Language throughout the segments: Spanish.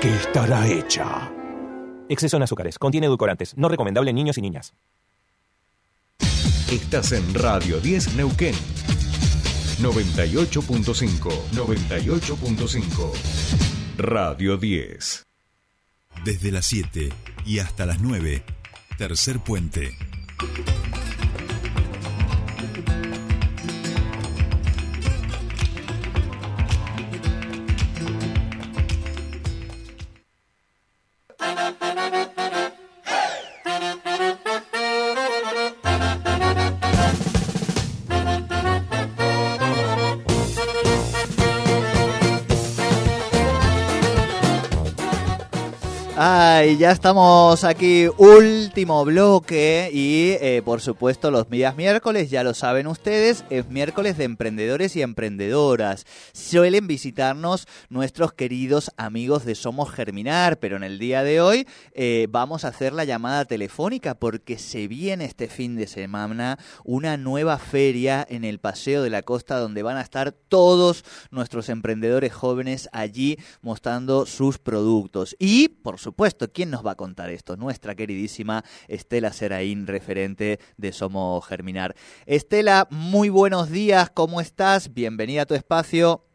qué estará hecha? Exceso en azúcares. Contiene edulcorantes. No recomendable en niños y niñas. Estás en Radio 10 Neuquén. 98.5. 98.5. Radio 10. Desde las 7 y hasta las 9. Tercer puente. Ay, ya estamos aquí, último bloque y eh, por supuesto los días miércoles, ya lo saben ustedes, es miércoles de emprendedores y emprendedoras. Suelen visitarnos nuestros queridos amigos de Somos Germinar, pero en el día de hoy eh, vamos a hacer la llamada telefónica porque se viene este fin de semana una nueva feria en el Paseo de la Costa donde van a estar todos nuestros emprendedores jóvenes allí mostrando sus productos. Y, por supuesto, ¿quién nos va a contar esto? Nuestra queridísima Estela Seraín, referente de Somos Germinar. Estela, muy buenos días, ¿cómo estás? Bienvenida a tu espacio.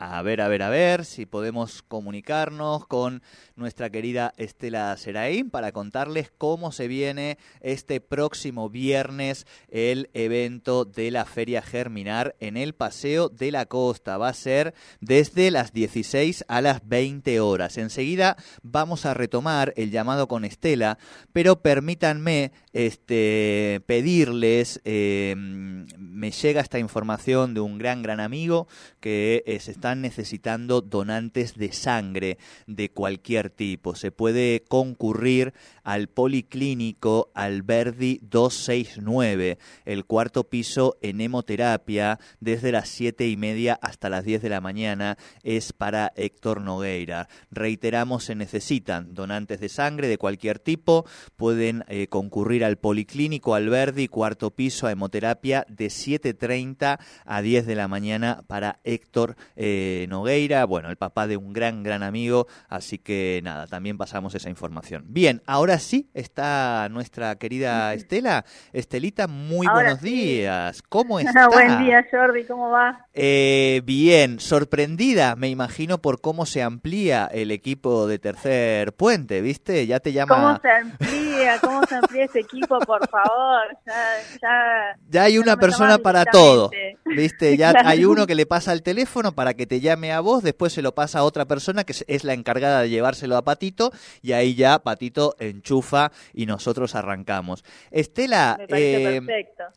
A ver, a ver, a ver si podemos comunicarnos con nuestra querida Estela Seraín para contarles cómo se viene este próximo viernes el evento de la Feria Germinar en el Paseo de la Costa. Va a ser desde las 16 a las 20 horas. Enseguida vamos a retomar el llamado con Estela, pero permítanme este, pedirles, eh, me llega esta información de un gran, gran amigo que eh, se está están necesitando donantes de sangre de cualquier tipo. Se puede concurrir al Policlínico Alberdi 269, el cuarto piso en hemoterapia, desde las siete y media hasta las 10 de la mañana. Es para Héctor Nogueira. Reiteramos, se necesitan donantes de sangre de cualquier tipo. Pueden eh, concurrir al Policlínico Alberdi, cuarto piso a hemoterapia, de 7.30 a 10 de la mañana para Héctor eh, Nogueira, bueno, el papá de un gran, gran amigo, así que nada, también pasamos esa información. Bien, ahora sí está nuestra querida Estela. Estelita, muy buenos días. ¿Cómo está? Buen día, Jordi, ¿cómo va? Eh, bien, sorprendida, me imagino, por cómo se amplía el equipo de Tercer Puente, ¿viste? Ya te llama... ¿Cómo se amplía? ¿Cómo se amplía ese equipo, por favor? Ya, ya, hay una persona para todo, ¿viste? Ya hay uno que le pasa el teléfono para que te llame a vos, después se lo pasa a otra persona que es la encargada de llevárselo a Patito y ahí ya Patito enchufa y nosotros arrancamos. Estela, eh,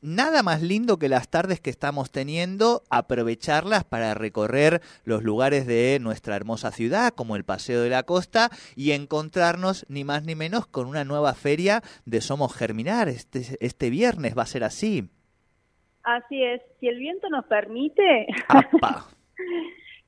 nada más lindo que las tardes que estamos teniendo, aprovecharlas para recorrer los lugares de nuestra hermosa ciudad, como el Paseo de la Costa, y encontrarnos ni más ni menos con una nueva feria de Somos Germinar. Este, este viernes va a ser así. Así es, si el viento nos permite.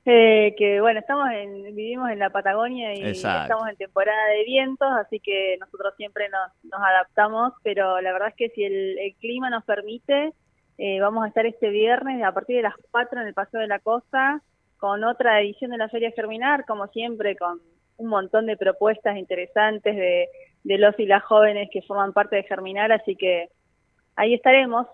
Eh, que bueno, estamos en, vivimos en la Patagonia y estamos en temporada de vientos, así que nosotros siempre nos, nos adaptamos, pero la verdad es que si el, clima nos permite, eh, vamos a estar este viernes a partir de las 4 en el Paseo de la Costa con otra edición de la Feria Germinar, como siempre, con un montón de propuestas interesantes de, de los y las jóvenes que forman parte de Germinar, así que ahí estaremos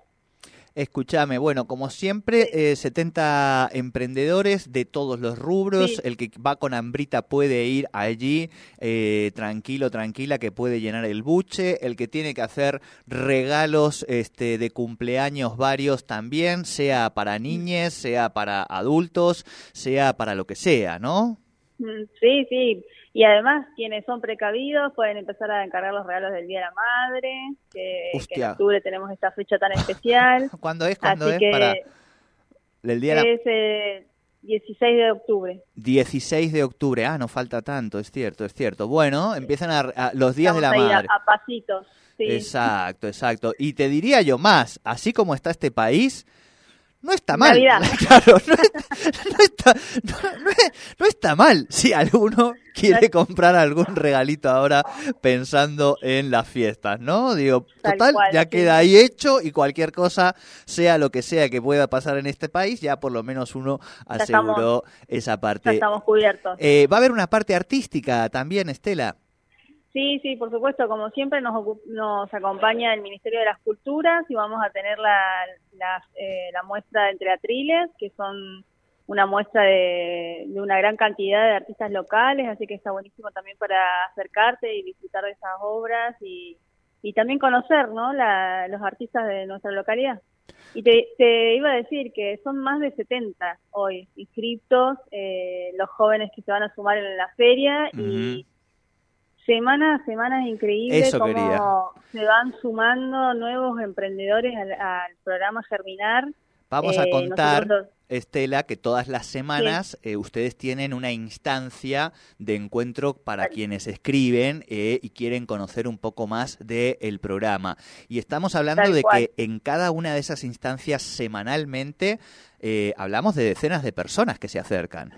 Escúchame, bueno, como siempre, 70 eh, emprendedores de todos los rubros. El que va con hambrita puede ir allí, eh, tranquilo, tranquila, que puede llenar el buche. El que tiene que hacer regalos este, de cumpleaños varios también, sea para niñes, sea para adultos, sea para lo que sea, ¿no? Sí, sí. Y además, quienes son precavidos pueden empezar a encargar los regalos del Día de la Madre, que, en octubre tenemos esta fecha tan especial. ¿Cuándo es? ¿Cuándo es? para el día es eh, 16 de octubre. 16 de octubre, ah, no falta tanto, es cierto, es cierto. Bueno, empiezan a, los días de la madre. A, a pasitos. Sí. Exacto, exacto. Y te diría yo más, así como está este país, no está mal. Claro, no, está, no, está mal si alguno quiere comprar algún regalito ahora pensando en las fiestas, ¿no? Digo, total, ya queda ahí hecho y cualquier cosa, sea lo que sea que pueda pasar en este país, ya por lo menos uno aseguró esa parte. Ya estamos cubiertos. Eh, va a haber una parte artística también, Estela. Sí, sí, por supuesto, como siempre nos, nos acompaña el Ministerio de las Culturas y vamos a tener la, la, eh, la muestra de entre que son una muestra de, de, una gran cantidad de artistas locales, así que está buenísimo también para acercarte y disfrutar de esas obras y, y también conocer ¿no? La, los artistas de nuestra localidad. Y te, te, iba a decir que son más de 70 hoy inscriptos, eh, los jóvenes que se van a sumar en la feria y semana a semana es increíble cómo se van sumando nuevos emprendedores al, programa Germinar. Vamos a eh, contar, Estela, que todas las semanas eh, ustedes tienen una instancia de encuentro para quienes escriben eh, y quieren conocer un poco más del programa. Y estamos hablando de que en cada una de esas instancias semanalmente hablamos de decenas de personas que se acercan.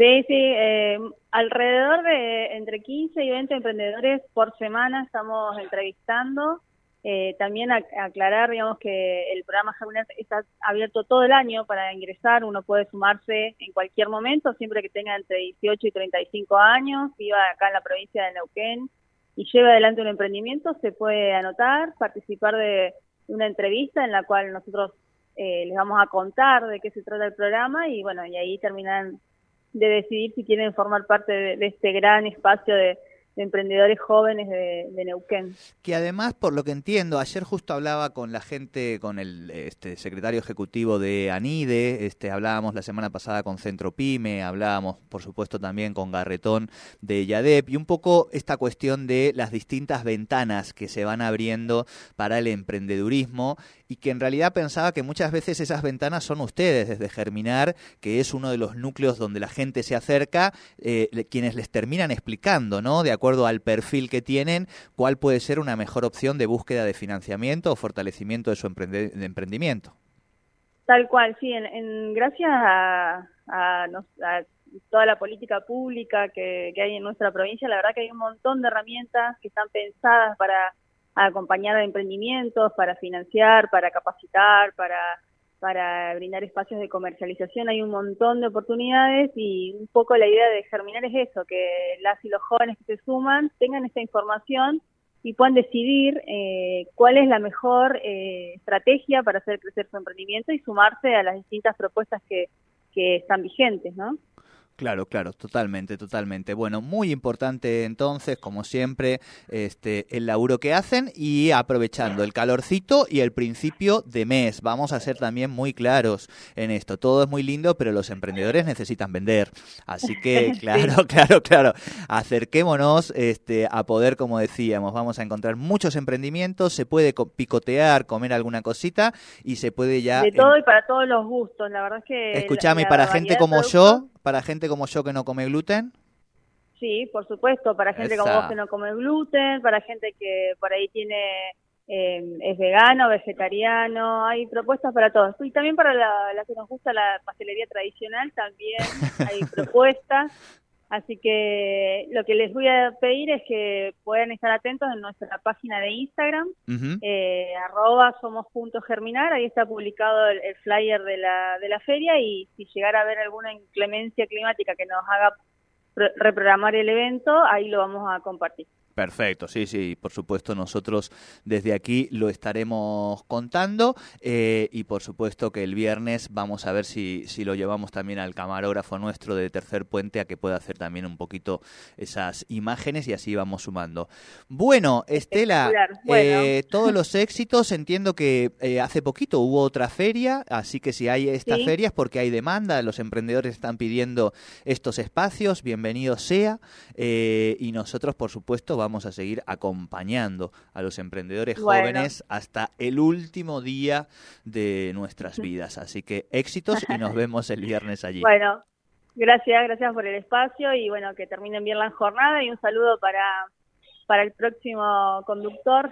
Sí, sí, eh, alrededor de entre 15 y 20 emprendedores por semana estamos entrevistando. Eh, también aclarar, digamos, que el programa Germinar está abierto todo el año para ingresar. Uno puede sumarse en cualquier momento, siempre que tenga entre 18 y 35 años, viva acá en la provincia de Neuquén y lleve adelante un emprendimiento, se puede anotar, participar de una entrevista en la cual nosotros eh, les vamos a contar de qué se trata el programa y bueno, y ahí terminan de decidir si quieren formar parte de, este gran espacio de, emprendedores jóvenes de, Neuquén. Que además, por lo que entiendo, ayer justo hablaba con la gente, con el este, secretario ejecutivo de ANIDE, este, hablábamos la semana pasada con Centro Pyme, hablábamos, por supuesto, también con Garretón de YADEP, y un poco esta cuestión de las distintas ventanas que se van abriendo para el emprendedurismo y que en realidad pensaba que muchas veces esas ventanas son ustedes desde Germinar, que es uno de los núcleos donde la gente se acerca, eh, quienes les terminan explicando, ¿no? De acuerdo al perfil que tienen, cuál puede ser una mejor opción de búsqueda de financiamiento o fortalecimiento de su emprendimiento. Tal cual, sí, en, gracias a, toda la política pública que hay en nuestra provincia, la verdad que hay un montón de herramientas que están pensadas para acompañar a emprendimientos, para financiar, para capacitar, para, para brindar espacios de comercialización. Hay un montón de oportunidades y un poco la idea de Germinar es eso, que las y los jóvenes que se suman tengan esta información y puedan decidir eh, cuál es la mejor eh, estrategia para hacer crecer su emprendimiento y sumarse a las distintas propuestas que, que están vigentes, ¿no? Claro, claro, totalmente, totalmente. Bueno, muy importante entonces, como siempre, este el laburo que hacen y aprovechando el calorcito y el principio de mes. Vamos a ser también muy claros en esto. Todo es muy lindo, pero los emprendedores necesitan vender. Así que, claro, claro, claro. Acerquémonos este a poder, como decíamos, vamos a encontrar muchos emprendimientos, se puede picotear, comer alguna cosita y se puede ya De todo y para todos los gustos, la verdad es que Escuchame, para gente como yo, para gente como yo que no come gluten? Sí, por supuesto, para gente como vos que no come gluten, para gente que por ahí tiene eh, es vegano, vegetariano, hay propuestas para todos. Y también para la, la que nos gusta la pastelería tradicional, también hay propuestas. Así que lo que les voy a pedir es que puedan estar atentos en nuestra página de Instagram, eh, arroba somos puntos germinar, ahí está publicado el, flyer de la, de la feria y si llegara a haber alguna inclemencia climática que nos haga reprogramar el evento, ahí lo vamos a compartir. Perfecto, sí, sí, por supuesto nosotros desde aquí lo estaremos contando eh, y por supuesto que el viernes vamos a ver si, si lo llevamos también al camarógrafo nuestro de Tercer Puente a que pueda hacer también un poquito esas imágenes y así vamos sumando. Bueno, Estela, eh, todos los éxitos, entiendo que eh, hace poquito hubo otra feria, así que si hay esta feria es porque hay demanda, los emprendedores están pidiendo estos espacios, bienvenido sea y nosotros por supuesto vamos a seguir acompañando a los emprendedores jóvenes hasta el último día de nuestras vidas. Así que éxitos y nos vemos el viernes allí. Bueno, gracias, gracias por el espacio y bueno, que terminen bien la jornada y un saludo para, para el próximo conductor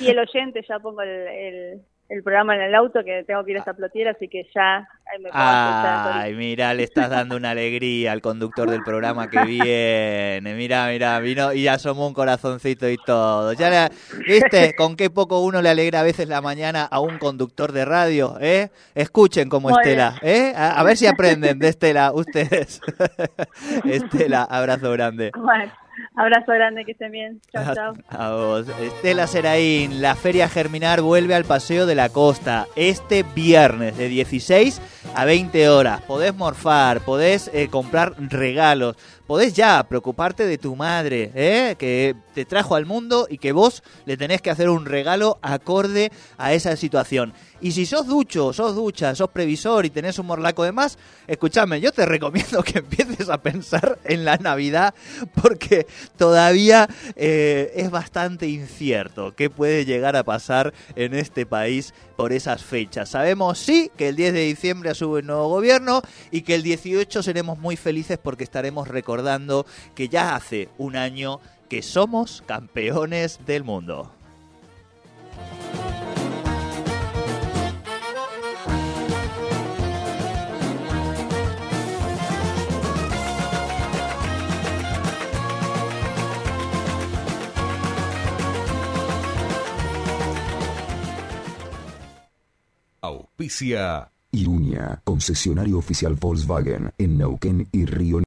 y el oyente, ya pongo el, el programa en el auto que tengo que ir a esta plotiera, así que ya me Ay, mira, le estás dando una alegría al conductor del programa que viene. Mira, mira, vino y asomó un corazoncito y todo. Ya ¿Viste con qué poco uno le alegra a veces la mañana a un conductor de radio? ¿eh? Escuchen como Estela, ¿eh? A, ver si aprenden de Estela ustedes. Estela, abrazo grande. Abrazo grande, que estén bien. Chao, chao. A vos. Estela Seraín, la Feria Germinar vuelve al Paseo de la Costa este viernes de 16 a 20 horas. Podés morfar, podés eh, comprar regalos, podés ya preocuparte de tu madre, ¿eh? que te trajo al mundo y que vos le tenés que hacer un regalo acorde a esa situación. Y si sos ducho, sos ducha, sos previsor y tenés un morlaco de más, escúchame, yo te recomiendo que empieces a pensar en la Navidad porque todavía eh, es bastante incierto qué puede llegar a pasar en este país por esas fechas. Sabemos sí que el 10 de diciembre sube el nuevo gobierno y que el 18 seremos muy felices porque estaremos recordando que ya hace un año que somos campeones del mundo. Auspicia Iruña, concesionario oficial Volkswagen en Neuquén y Río